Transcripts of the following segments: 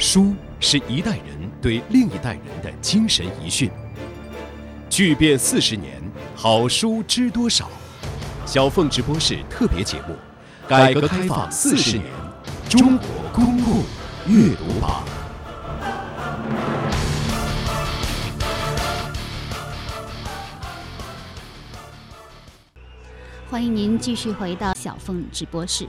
书是一代人对另一代人的精神遗训。巨变四十年，好书知多少？小凤直播室特别节目：改革开放四十年，中国公共阅读榜。欢迎您继续回到小凤直播室。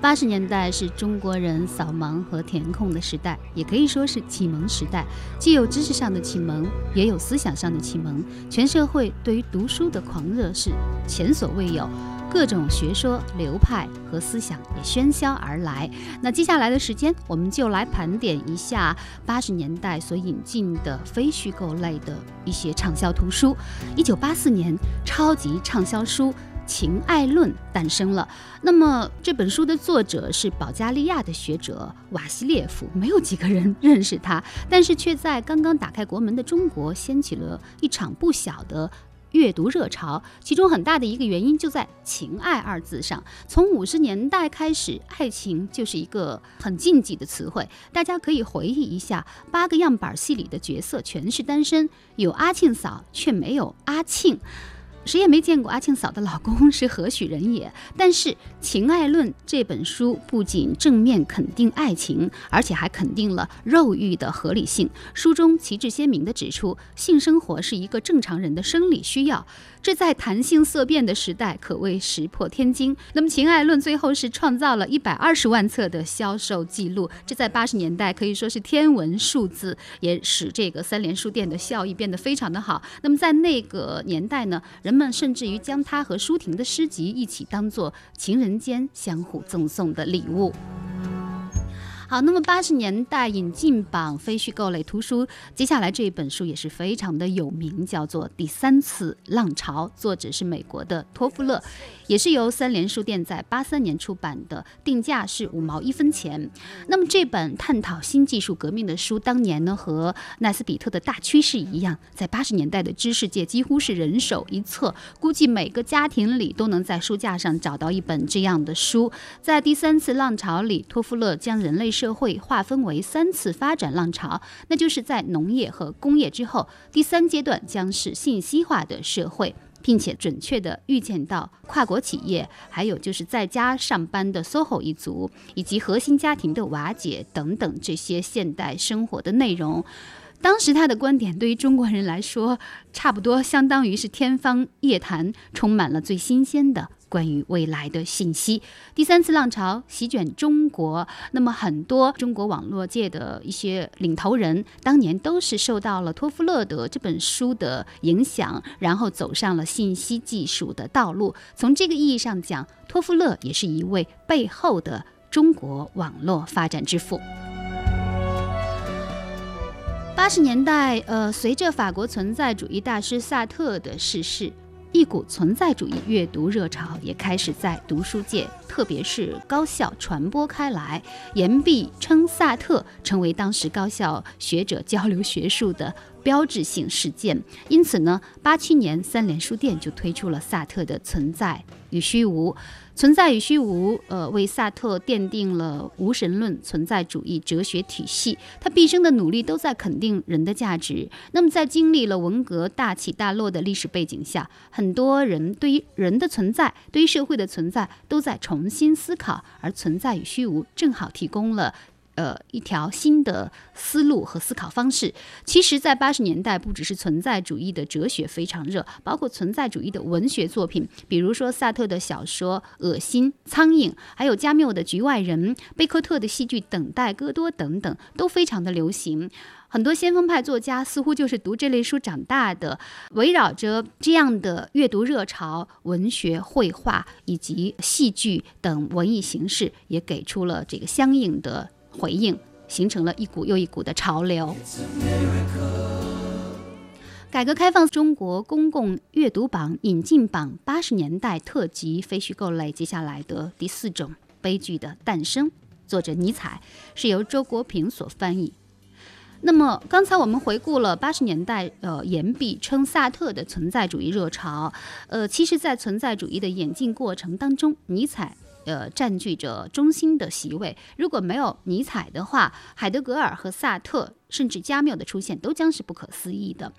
八十年代是中国人扫盲和填空的时代，也可以说是启蒙时代，既有知识上的启蒙，也有思想上的启蒙。全社会对于读书的狂热是前所未有，各种学说流派和思想也喧嚣而来。那接下来的时间，我们就来盘点一下八十年代所引进的非虚构类的一些畅销图书。一九八四年，超级畅销书。《情爱论》诞生了。那么这本书的作者是保加利亚的学者瓦西列夫，没有几个人认识他，但是却在刚刚打开国门的中国掀起了一场不小的阅读热潮。其中很大的一个原因就在“情爱”二字上。从五十年代开始，爱情就是一个很禁忌的词汇。大家可以回忆一下，八个样板戏里的角色全是单身，有阿庆嫂，却没有阿庆。谁也没见过阿庆嫂的老公是何许人也。但是《情爱论》这本书不仅正面肯定爱情，而且还肯定了肉欲的合理性。书中旗帜鲜明地指出，性生活是一个正常人的生理需要。这在谈性色变的时代可谓石破天惊。那么《情爱论》最后是创造了一百二十万册的销售记录，这在八十年代可以说是天文数字，也使这个三联书店的效益变得非常的好。那么在那个年代呢，人们甚至于将它和舒婷的诗集一起当做情人间相互赠送的礼物。好，那么八十年代引进榜非虚构类图书，接下来这一本书也是非常的有名，叫做《第三次浪潮》，作者是美国的托夫勒，也是由三联书店在八三年出版的，定价是五毛一分钱。那么这本探讨新技术革命的书，当年呢和奈斯比特的大趋势一样，在八十年代的知识界几乎是人手一册，估计每个家庭里都能在书架上找到一本这样的书。在第三次浪潮里，托夫勒将人类。社会划分为三次发展浪潮，那就是在农业和工业之后，第三阶段将是信息化的社会，并且准确地预见到跨国企业，还有就是在家上班的 SOHO 一族，以及核心家庭的瓦解等等这些现代生活的内容。当时他的观点对于中国人来说，差不多相当于是天方夜谭，充满了最新鲜的。关于未来的信息，第三次浪潮席卷中国。那么，很多中国网络界的一些领头人，当年都是受到了托夫勒的这本书的影响，然后走上了信息技术的道路。从这个意义上讲，托夫勒也是一位背后的中国网络发展之父。八十年代，呃，随着法国存在主义大师萨特的逝世。一股存在主义阅读热潮也开始在读书界，特别是高校传播开来。言必称萨特成为当时高校学者交流学术的。标志性事件，因此呢，八七年三联书店就推出了萨特的《存在与虚无》。《存在与虚无》呃，为萨特奠定了无神论存在主义哲学体系。他毕生的努力都在肯定人的价值。那么，在经历了文革大起大落的历史背景下，很多人对于人的存在、对于社会的存在都在重新思考，而《存在与虚无》正好提供了。呃，一条新的思路和思考方式。其实，在八十年代，不只是存在主义的哲学非常热，包括存在主义的文学作品，比如说萨特的小说《恶心》《苍蝇》，还有加缪的《局外人》，贝克特的戏剧《等待戈多》等等，都非常的流行。很多先锋派作家似乎就是读这类书长大的。围绕着这样的阅读热潮，文学、绘画以及戏剧等文艺形式，也给出了这个相应的。回应形成了一股又一股的潮流。改革开放中国公共阅读榜引进榜八十年代特辑非虚构类，接下来的第四种悲剧的诞生，作者尼采是由周国平所翻译。那么刚才我们回顾了八十年代，呃，言毕称萨特的存在主义热潮，呃，其实，在存在主义的演进过程当中，尼采。呃占据着中心的席位。如果没有尼采的话，海德格尔和萨特甚至加缪的出现都将是不可思议的。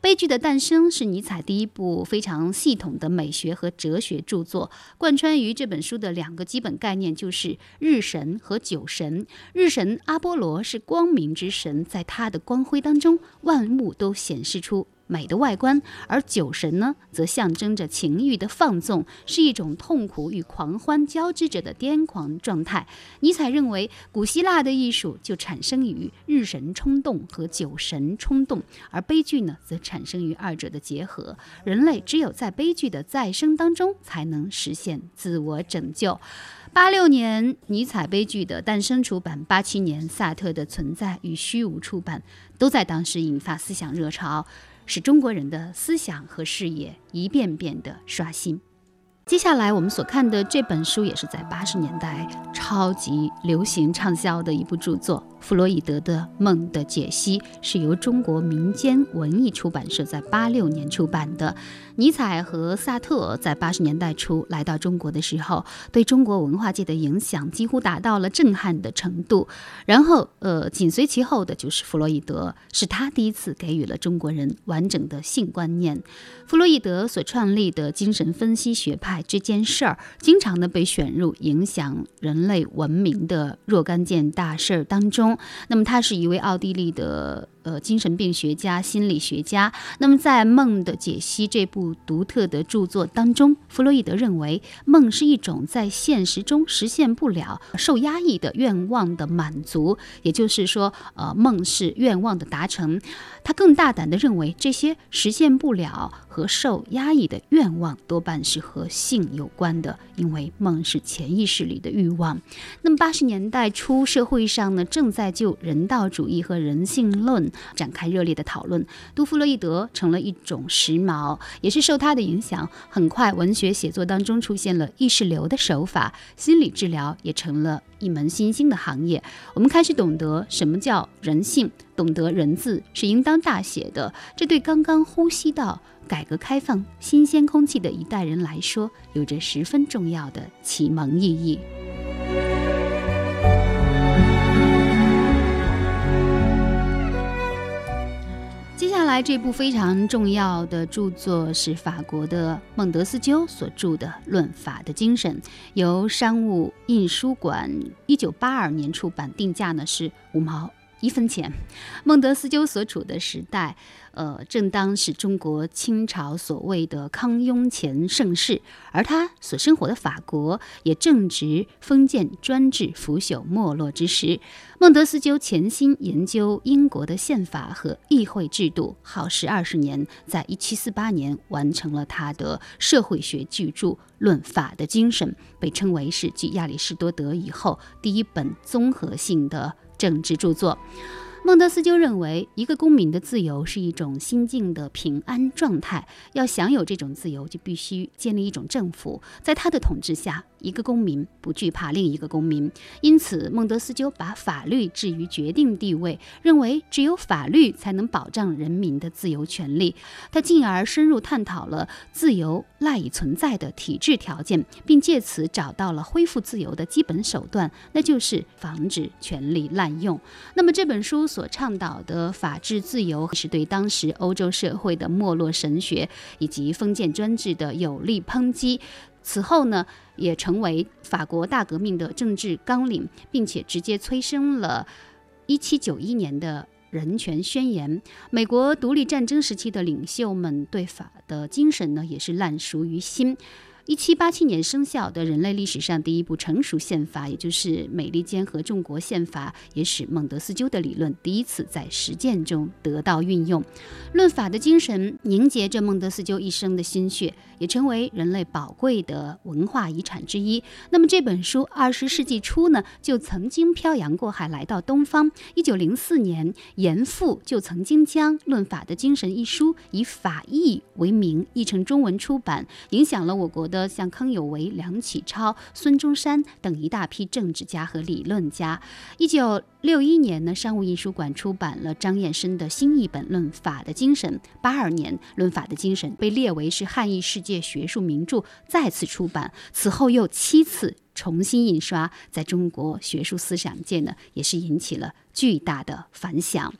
悲剧的诞生是尼采第一部非常系统的美学和哲学著作。贯穿于这本书的两个基本概念就是日神和酒神。日神阿波罗是光明之神，在他的光辉当中，万物都显示出。美的外观，而酒神呢，则象征着情欲的放纵，是一种痛苦与狂欢交织着的癫狂状态。尼采认为，古希腊的艺术就产生于日神冲动和酒神冲动，而悲剧呢，则产生于二者的结合。人类只有在悲剧的再生当中，才能实现自我拯救。八六年，尼采悲剧的诞生出版；八七年，萨特的存在与虚无出版，都在当时引发思想热潮。使中国人的思想和视野一遍遍的刷新。接下来我们所看的这本书，也是在八十年代超级流行畅销的一部著作。弗洛伊德的《梦的解析》是由中国民间文艺出版社在八六年出版的。尼采和萨特在八十年代初来到中国的时候，对中国文化界的影响几乎达到了震撼的程度。然后，呃，紧随其后的就是弗洛伊德，是他第一次给予了中国人完整的性观念。弗洛伊德所创立的精神分析学派这件事儿，经常呢被选入影响人类文明的若干件大事儿当中。那么，他是一位奥地利的呃精神病学家、心理学家。那么，在《梦的解析》这部独特的著作当中，弗洛伊德认为梦是一种在现实中实现不了、受压抑的愿望的满足，也就是说，呃，梦是愿望的达成。他更大胆地认为，这些实现不了和受压抑的愿望多半是和性有关的，因为梦是潜意识里的欲望。那么，八十年代初，社会上呢正在就人道主义和人性论展开热烈的讨论，杜弗洛伊德成了一种时髦，也是受他的影响，很快文学写作当中出现了意识流的手法，心理治疗也成了一门新兴的行业。我们开始懂得什么叫人性。懂得人字是应当大写的，这对刚刚呼吸到改革开放新鲜空气的一代人来说，有着十分重要的启蒙意义。接下来这部非常重要的著作是法国的孟德斯鸠所著的《论法的精神》，由商务印书馆一九八二年出版，定价呢是五毛。一分钱。孟德斯鸠所处的时代，呃，正当是中国清朝所谓的康雍乾盛世，而他所生活的法国也正值封建专制腐朽没落之时。孟德斯鸠潜心研究英国的宪法和议会制度，耗时二十年，在一七四八年完成了他的社会学巨著《论法的精神》，被称为是继亚里士多德以后第一本综合性的。政治著作。孟德斯鸠认为，一个公民的自由是一种心境的平安状态。要享有这种自由，就必须建立一种政府，在他的统治下，一个公民不惧怕另一个公民。因此，孟德斯鸠把法律置于决定地位，认为只有法律才能保障人民的自由权利。他进而深入探讨了自由赖以存在的体制条件，并借此找到了恢复自由的基本手段，那就是防止权力滥用。那么这本书。所倡导的法治自由是对当时欧洲社会的没落神学以及封建专制的有力抨击。此后呢，也成为法国大革命的政治纲领，并且直接催生了1791年的人权宣言。美国独立战争时期的领袖们对法的精神呢，也是烂熟于心。一七八七年生效的人类历史上第一部成熟宪法，也就是美利坚合众国宪法，也使孟德斯鸠的理论第一次在实践中得到运用。论法的精神凝结着孟德斯鸠一生的心血，也成为人类宝贵的文化遗产之一。那么这本书二十世纪初呢，就曾经漂洋过海来到东方。一九零四年，严复就曾经将《论法的精神》一书以法译为名，译成中文出版，影响了我国。的像康有为、梁启超、孙中山等一大批政治家和理论家。一九六一年呢，商务印书馆出版了张燕生的新译本《论法的精神》。八二年，《论法的精神》被列为是汉译世界学术名著，再次出版。此后又七次重新印刷，在中国学术思想界呢，也是引起了巨大的反响。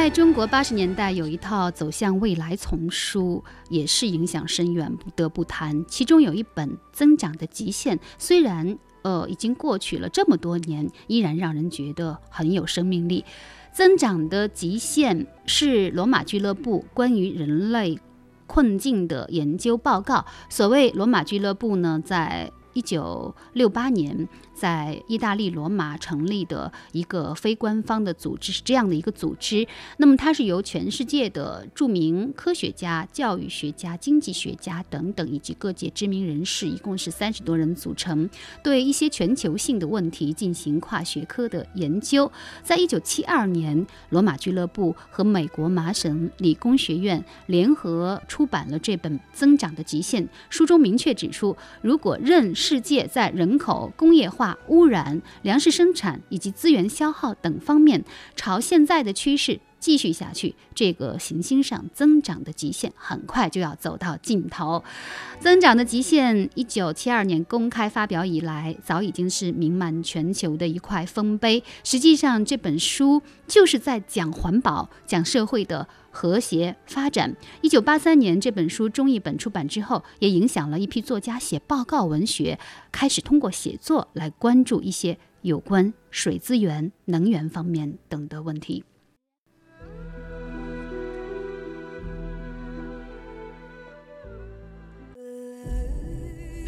在中国八十年代有一套走向未来丛书，也是影响深远，不得不谈。其中有一本《增长的极限》，虽然呃已经过去了这么多年，依然让人觉得很有生命力。《增长的极限》是罗马俱乐部关于人类困境的研究报告。所谓罗马俱乐部呢，在一九六八年。在意大利罗马成立的一个非官方的组织是这样的一个组织，那么它是由全世界的著名科学家、教育学家、经济学家等等以及各界知名人士，一共是三十多人组成，对一些全球性的问题进行跨学科的研究。在一九七二年，罗马俱乐部和美国麻省理工学院联合出版了这本《增长的极限》，书中明确指出，如果任世界在人口、工业化污染、粮食生产以及资源消耗等方面，朝现在的趋势继续下去，这个行星上增长的极限很快就要走到尽头。增长的极限，一九七二年公开发表以来，早已经是名满全球的一块丰碑。实际上，这本书就是在讲环保、讲社会的。和谐发展。一九八三年，这本书中译本出版之后，也影响了一批作家写报告文学，开始通过写作来关注一些有关水资源、能源方面等的问题。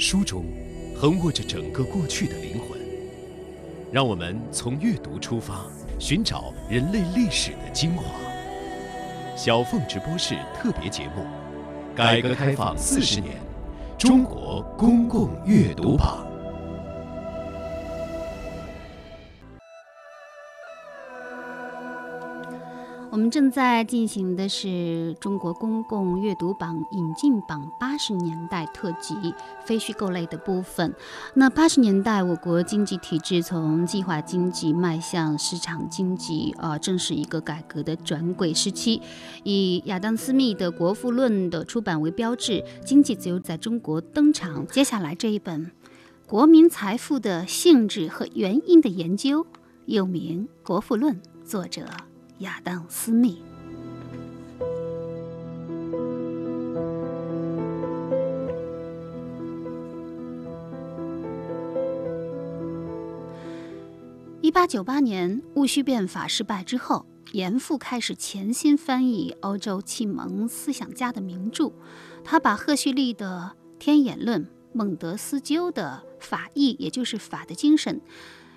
书中横卧着整个过去的灵魂，让我们从阅读出发，寻找人类历史的精华。小凤直播室特别节目：改革开放四十年，中国公共阅读榜。我们正在进行的是中国公共阅读榜引进榜八十年代特辑非虚构类的部分。那八十年代，我国经济体制从计划经济迈向市场经济，啊，正是一个改革的转轨时期。以亚当·斯密的《国富论》的出版为标志，经济自由在中国登场。接下来这一本《国民财富的性质和原因的研究》，又名《国富论》，作者。亚当·斯密。一八九八年戊戌变法失败之后，严复开始潜心翻译欧洲启蒙思想家的名著。他把赫胥黎的《天演论》、孟德斯鸠的《法义》，也就是法的精神；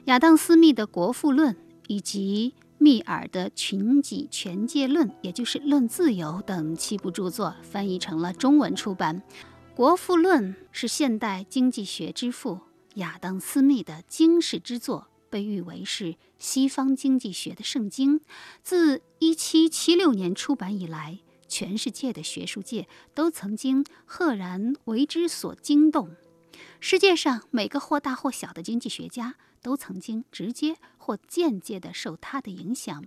亚当·斯密的《国富论》，以及。密尔的《群己权界论》，也就是《论自由》等七部著作翻译成了中文出版。《国富论》是现代经济学之父亚当·斯密的经世之作，被誉为是西方经济学的圣经。自1776年出版以来，全世界的学术界都曾经赫然为之所惊动。世界上每个或大或小的经济学家。都曾经直接或间接地受他的影响，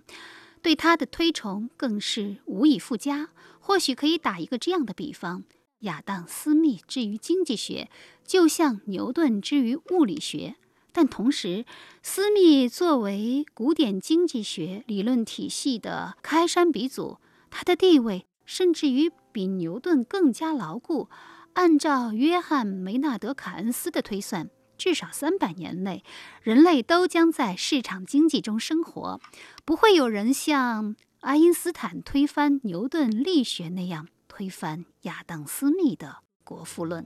对他的推崇更是无以复加。或许可以打一个这样的比方：亚当·斯密之于经济学，就像牛顿之于物理学。但同时，斯密作为古典经济学理论体系的开山鼻祖，他的地位甚至于比牛顿更加牢固。按照约翰·梅纳德·凯恩斯的推算。至少三百年内，人类都将在市场经济中生活，不会有人像爱因斯坦推翻牛顿力学那样推翻亚当·斯密的《国富论》。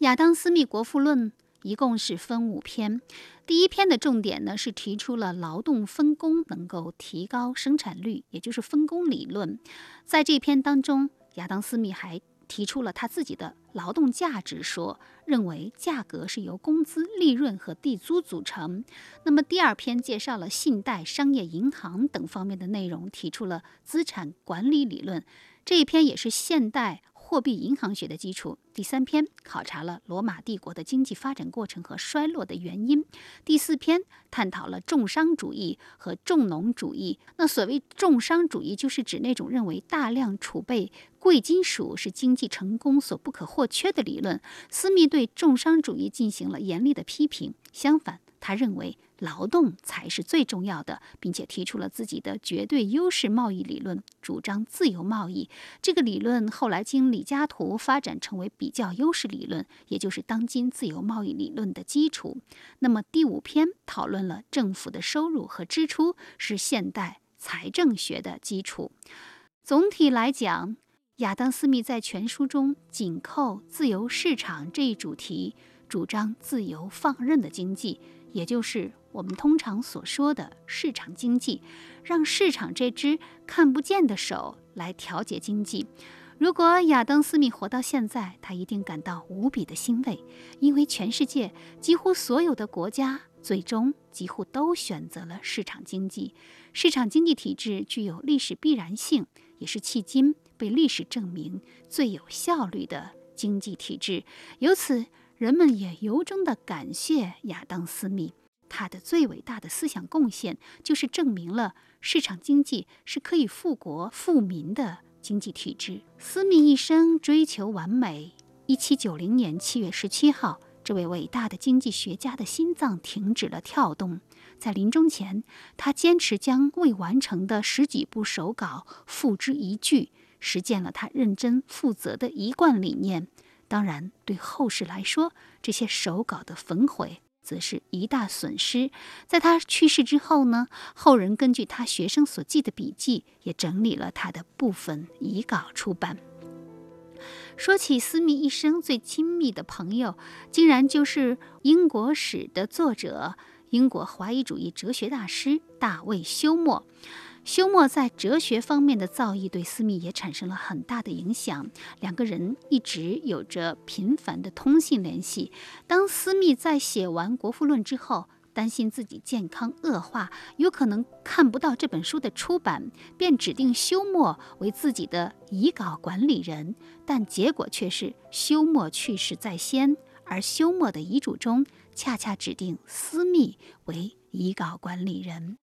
亚当·斯密《国富论》一共是分五篇，第一篇的重点呢是提出了劳动分工能够提高生产率，也就是分工理论。在这篇当中，亚当·斯密还提出了他自己的劳动价值说，认为价格是由工资、利润和地租组成。那么第二篇介绍了信贷、商业银行等方面的内容，提出了资产管理理论。这一篇也是现代。货币银行学的基础。第三篇考察了罗马帝国的经济发展过程和衰落的原因。第四篇探讨了重商主义和重农主义。那所谓重商主义，就是指那种认为大量储备贵金属是经济成功所不可或缺的理论。斯密对重商主义进行了严厉的批评。相反，他认为。劳动才是最重要的，并且提出了自己的绝对优势贸易理论，主张自由贸易。这个理论后来经李嘉图发展成为比较优势理论，也就是当今自由贸易理论的基础。那么第五篇讨论了政府的收入和支出是现代财政学的基础。总体来讲，亚当·斯密在全书中紧扣自由市场这一主题，主张自由放任的经济，也就是。我们通常所说的市场经济，让市场这只看不见的手来调节经济。如果亚当·斯密活到现在，他一定感到无比的欣慰，因为全世界几乎所有的国家最终几乎都选择了市场经济。市场经济体制具有历史必然性，也是迄今被历史证明最有效率的经济体制。由此，人们也由衷地感谢亚当·斯密。他的最伟大的思想贡献，就是证明了市场经济是可以富国富民的经济体制。斯密一生追求完美。一七九零年七月十七号，这位伟大的经济学家的心脏停止了跳动。在临终前，他坚持将未完成的十几部手稿付之一炬，实践了他认真负责的一贯理念。当然，对后世来说，这些手稿的焚毁。则是一大损失。在他去世之后呢，后人根据他学生所记的笔记，也整理了他的部分遗稿出版。说起斯密一生最亲密的朋友，竟然就是英国史的作者、英国怀疑主义哲学大师大卫休谟。休谟在哲学方面的造诣对斯密也产生了很大的影响，两个人一直有着频繁的通信联系。当斯密在写完《国富论》之后，担心自己健康恶化，有可能看不到这本书的出版，便指定休谟为自己的遗稿管理人。但结果却是休谟去世在先，而休谟的遗嘱中恰恰指定斯密为遗稿管理人。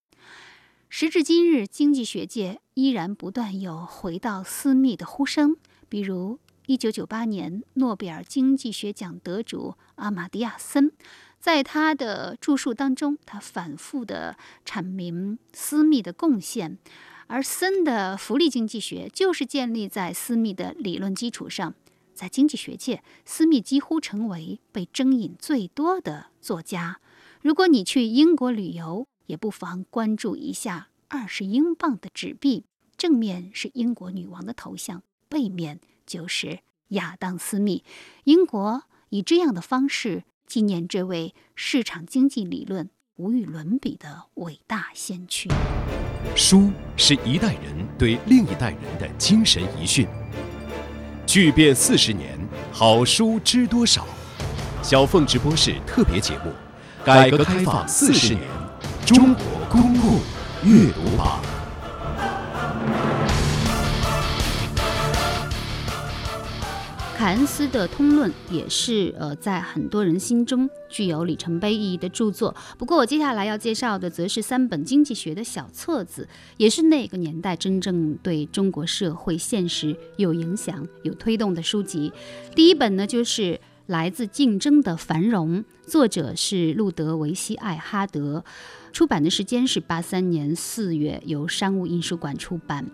时至今日，经济学界依然不断有回到私密的呼声。比如，1998年诺贝尔经济学奖得主阿马蒂亚森，在他的著述当中，他反复地阐明私密的贡献。而森的福利经济学就是建立在私密的理论基础上。在经济学界，私密几乎成为被征引最多的作家。如果你去英国旅游，也不妨关注一下二十英镑的纸币，正面是英国女王的头像，背面就是亚当·斯密。英国以这样的方式纪念这位市场经济理论无与伦比的伟大先驱。书是一代人对另一代人的精神遗训。巨变四十年，好书知多少？小凤直播室特别节目：改革开放四十年。中国公共阅读榜，凯恩斯的《通论》也是呃，在很多人心中具有里程碑意义的著作。不过，我接下来要介绍的则是三本经济学的小册子，也是那个年代真正对中国社会现实有影响、有推动的书籍。第一本呢，就是来自竞争的繁荣，作者是路德维希·艾哈德。出版的时间是八三年四月，由商务印书馆出版。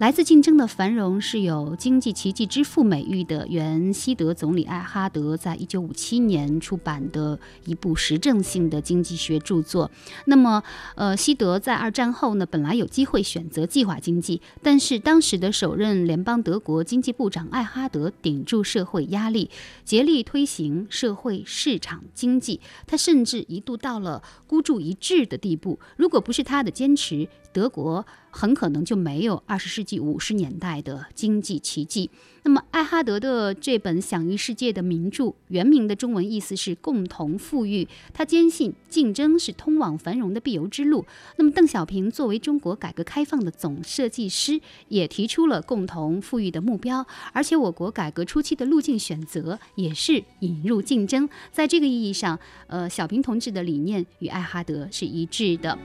来自竞争的繁荣是有经济奇迹之父美誉的原西德总理艾哈德在一九五七年出版的一部实证性的经济学著作。那么，呃，西德在二战后呢，本来有机会选择计划经济，但是当时的首任联邦德国经济部长艾哈德顶住社会压力，竭力推行社会市场经济。他甚至一度到了孤注一掷的地步。如果不是他的坚持，德国。很可能就没有二十世纪五十年代的经济奇迹。那么，艾哈德的这本享誉世界的名著，原名的中文意思是“共同富裕”。他坚信竞争是通往繁荣的必由之路。那么，邓小平作为中国改革开放的总设计师，也提出了共同富裕的目标。而且，我国改革初期的路径选择也是引入竞争。在这个意义上，呃，小平同志的理念与艾哈德是一致的。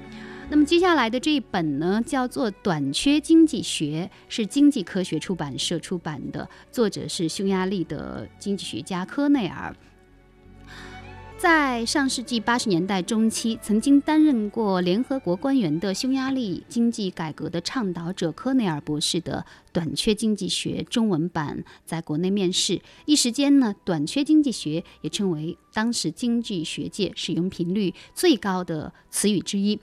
那么接下来的这一本呢，叫做《短缺经济学》，是经济科学出版社出版的，作者是匈牙利的经济学家科内尔。在上世纪八十年代中期，曾经担任过联合国官员的匈牙利经济改革的倡导者科内尔博士的《短缺经济学》中文版在国内面世，一时间呢，《短缺经济学》也成为当时经济学界使用频率最高的词语之一。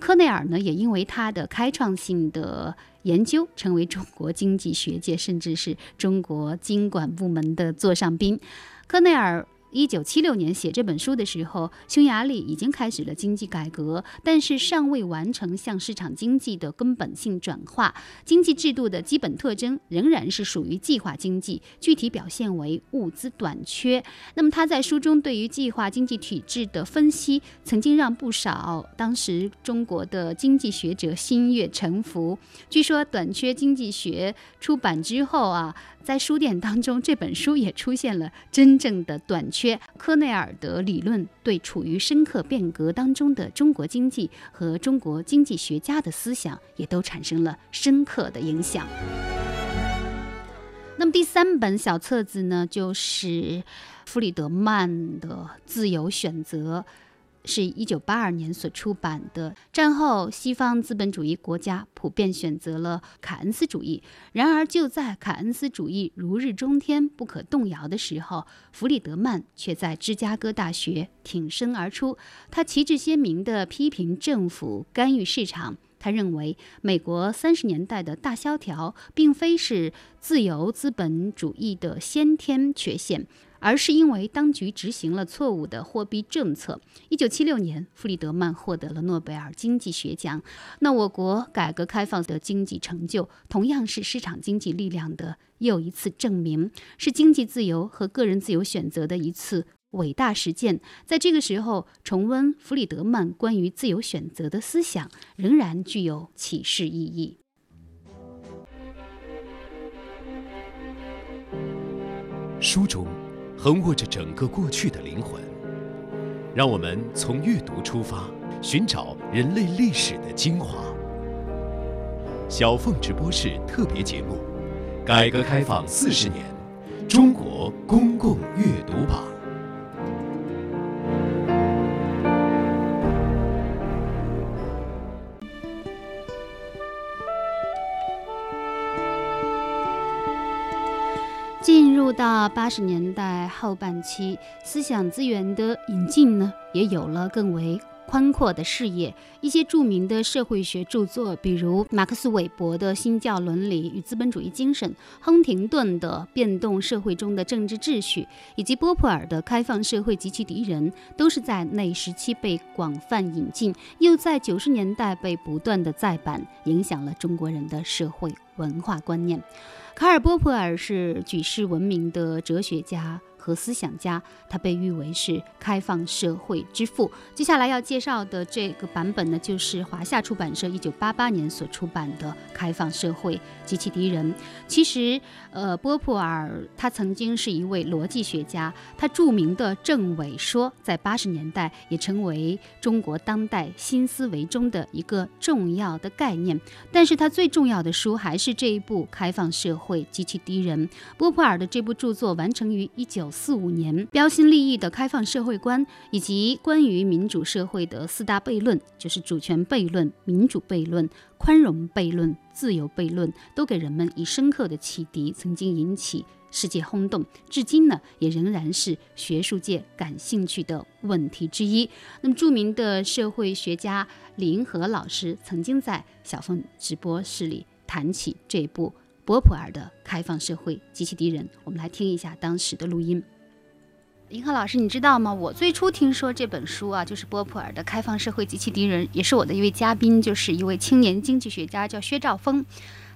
科内尔呢，也因为他的开创性的研究，成为中国经济学界甚至是中国经管部门的座上宾。科内尔。一九七六年写这本书的时候，匈牙利已经开始了经济改革，但是尚未完成向市场经济的根本性转化。经济制度的基本特征仍然是属于计划经济，具体表现为物资短缺。那么他在书中对于计划经济体制的分析，曾经让不少当时中国的经济学者心悦诚服。据说《短缺经济学》出版之后啊。在书店当中，这本书也出现了真正的短缺。科内尔的理论对处于深刻变革当中的中国经济和中国经济学家的思想也都产生了深刻的影响。那么第三本小册子呢，就是弗里德曼的《自由选择》。是一九八二年所出版的。战后，西方资本主义国家普遍选择了凯恩斯主义。然而，就在凯恩斯主义如日中天、不可动摇的时候，弗里德曼却在芝加哥大学挺身而出。他旗帜鲜明地批评政府干预市场。他认为，美国三十年代的大萧条并非是自由资本主义的先天缺陷。而是因为当局执行了错误的货币政策。一九七六年，弗里德曼获得了诺贝尔经济学奖。那我国改革开放的经济成就，同样是市场经济力量的又一次证明，是经济自由和个人自由选择的一次伟大实践。在这个时候，重温弗里德曼关于自由选择的思想，仍然具有启示意义。书中。横卧着整个过去的灵魂，让我们从阅读出发，寻找人类历史的精华。小凤直播室特别节目：改革开放四十年，中国公共阅读榜。到八十年代后半期，思想资源的引进呢，也有了更为宽阔的视野。一些著名的社会学著作，比如马克思韦伯的《新教伦理与资本主义精神》，亨廷顿的《变动社会中的政治秩序》，以及波普尔的《开放社会及其敌人》，都是在那时期被广泛引进，又在九十年代被不断的再版，影响了中国人的社会文化观念。卡尔·波普尔是举世闻名的哲学家。和思想家，他被誉为是开放社会之父。接下来要介绍的这个版本呢，就是华夏出版社一九八八年所出版的《开放社会及其敌人》。其实，呃，波普尔他曾经是一位逻辑学家，他著名的政伪说在八十年代也成为中国当代新思维中的一个重要的概念。但是他最重要的书还是这一部《开放社会及其敌人》。波普尔的这部著作完成于一九。四五年，标新立异的开放社会观以及关于民主社会的四大悖论，就是主权悖论、民主悖论、宽容悖论、自由悖论，都给人们以深刻的启迪，曾经引起世界轰动，至今呢也仍然是学术界感兴趣的问题之一。那么，著名的社会学家李银河老师曾经在小凤直播室里谈起这部。波普尔的《开放社会及其敌人》，我们来听一下当时的录音。银河老师，你知道吗？我最初听说这本书啊，就是波普尔的《开放社会及其敌人》，也是我的一位嘉宾，就是一位青年经济学家，叫薛兆丰。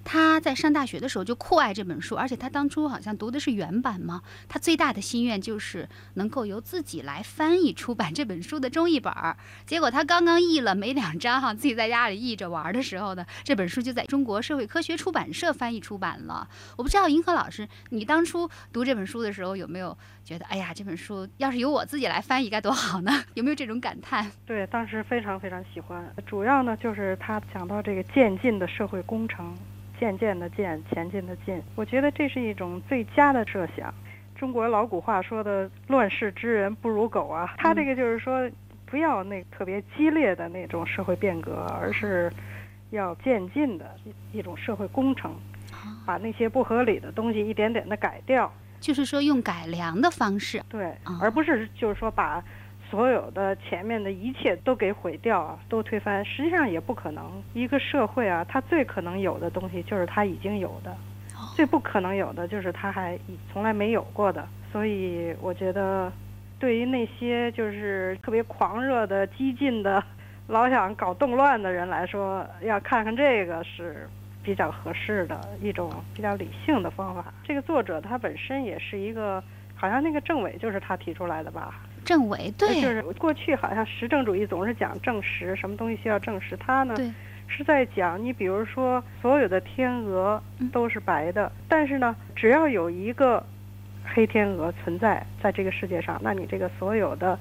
他在上大学的时候就酷爱这本书，而且他当初好像读的是原版嘛。他最大的心愿就是能够由自己来翻译出版这本书的中译本儿。结果他刚刚译了没两章哈，自己在家里译着玩的时候呢，这本书就在中国社会科学出版社翻译出版了。我不知道银河老师，你当初读这本书的时候有没有觉得，哎呀，这本书要是由我自己来翻译该多好呢？有没有这种感叹？对，当时非常非常喜欢。主要呢就是他讲到这个渐进的社会工程。渐渐的渐，前进的进，我觉得这是一种最佳的设想。中国老古话说的“乱世之人不如狗”啊，他这个就是说，不要那特别激烈的那种社会变革，而是要渐进的一种社会工程，把那些不合理的东西一点点的改掉。就是说，用改良的方式，对，而不是就是说把。所有的前面的一切都给毁掉啊，都推翻，实际上也不可能。一个社会啊，它最可能有的东西就是它已经有的，最不可能有的就是它还从来没有过的。所以我觉得，对于那些就是特别狂热的、激进的、老想搞动乱的人来说，要看看这个是比较合适的一种比较理性的方法。这个作者他本身也是一个，好像那个政委就是他提出来的吧。政委对，就是过去好像实证主义总是讲证实，什么东西需要证实，他呢是在讲，你比如说所有的天鹅都是白的，但是呢，只要有一个黑天鹅存在在这个世界上，那你这个所有的。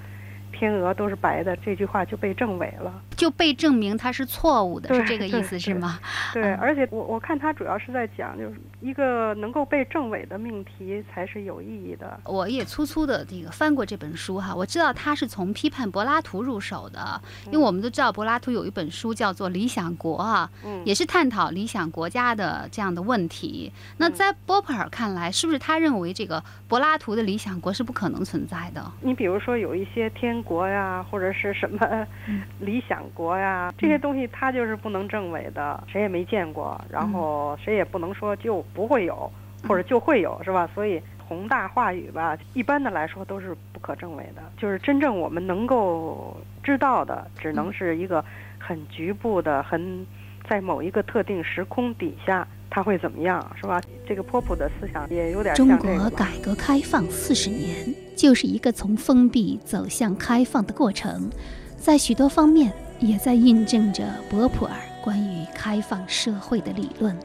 天鹅都是白的，这句话就被证伪了，就被证明它是错误的，是这个意思是吗？对，而且我我看他主要是在讲，就是一个能够被证伪的命题才是有意义的。我也粗粗的这个翻过这本书哈，我知道他是从批判柏拉图入手的，因为我们都知道柏拉图有一本书叫做《理想国》啊，也是探讨理想国家的这样的问题。那在波普尔看来，是不是他认为这个柏拉图的理想国是不可能存在的？你比如说有一些天。国呀，或者是什么理想国呀，这些东西它就是不能证伪的，谁也没见过，然后谁也不能说就不会有，或者就会有，是吧？所以宏大话语吧，一般的来说都是不可证伪的。就是真正我们能够知道的，只能是一个很局部的，很在某一个特定时空底下，它会怎么样，是吧？这个波普的思想也有点像中国改革开放四十年。就是一个从封闭走向开放的过程，在许多方面也在印证着博普尔关于开放社会的理论。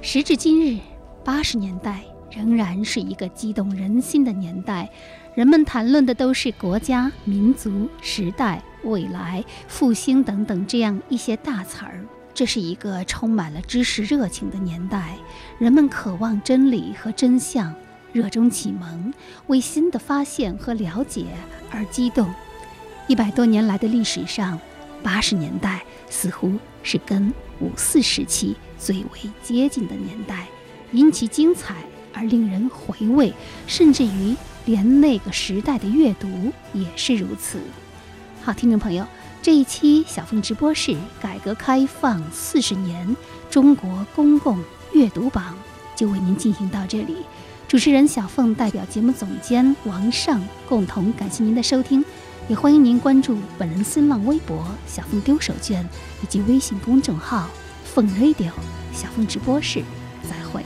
时至今日，八十年代仍然是一个激动人心的年代，人们谈论的都是国家、民族、时代、未来、复兴等等这样一些大词儿。这是一个充满了知识热情的年代，人们渴望真理和真相。热衷启蒙，为新的发现和了解而激动。一百多年来的历史上，八十年代似乎是跟五四时期最为接近的年代，因其精彩而令人回味，甚至于连那个时代的阅读也是如此。好，听众朋友，这一期小凤直播室改革开放四十年中国公共阅读榜就为您进行到这里。主持人小凤代表节目总监王尚共同感谢您的收听，也欢迎您关注本人新浪微博小凤丢手绢以及微信公众号凤 radio 小凤直播室。再会。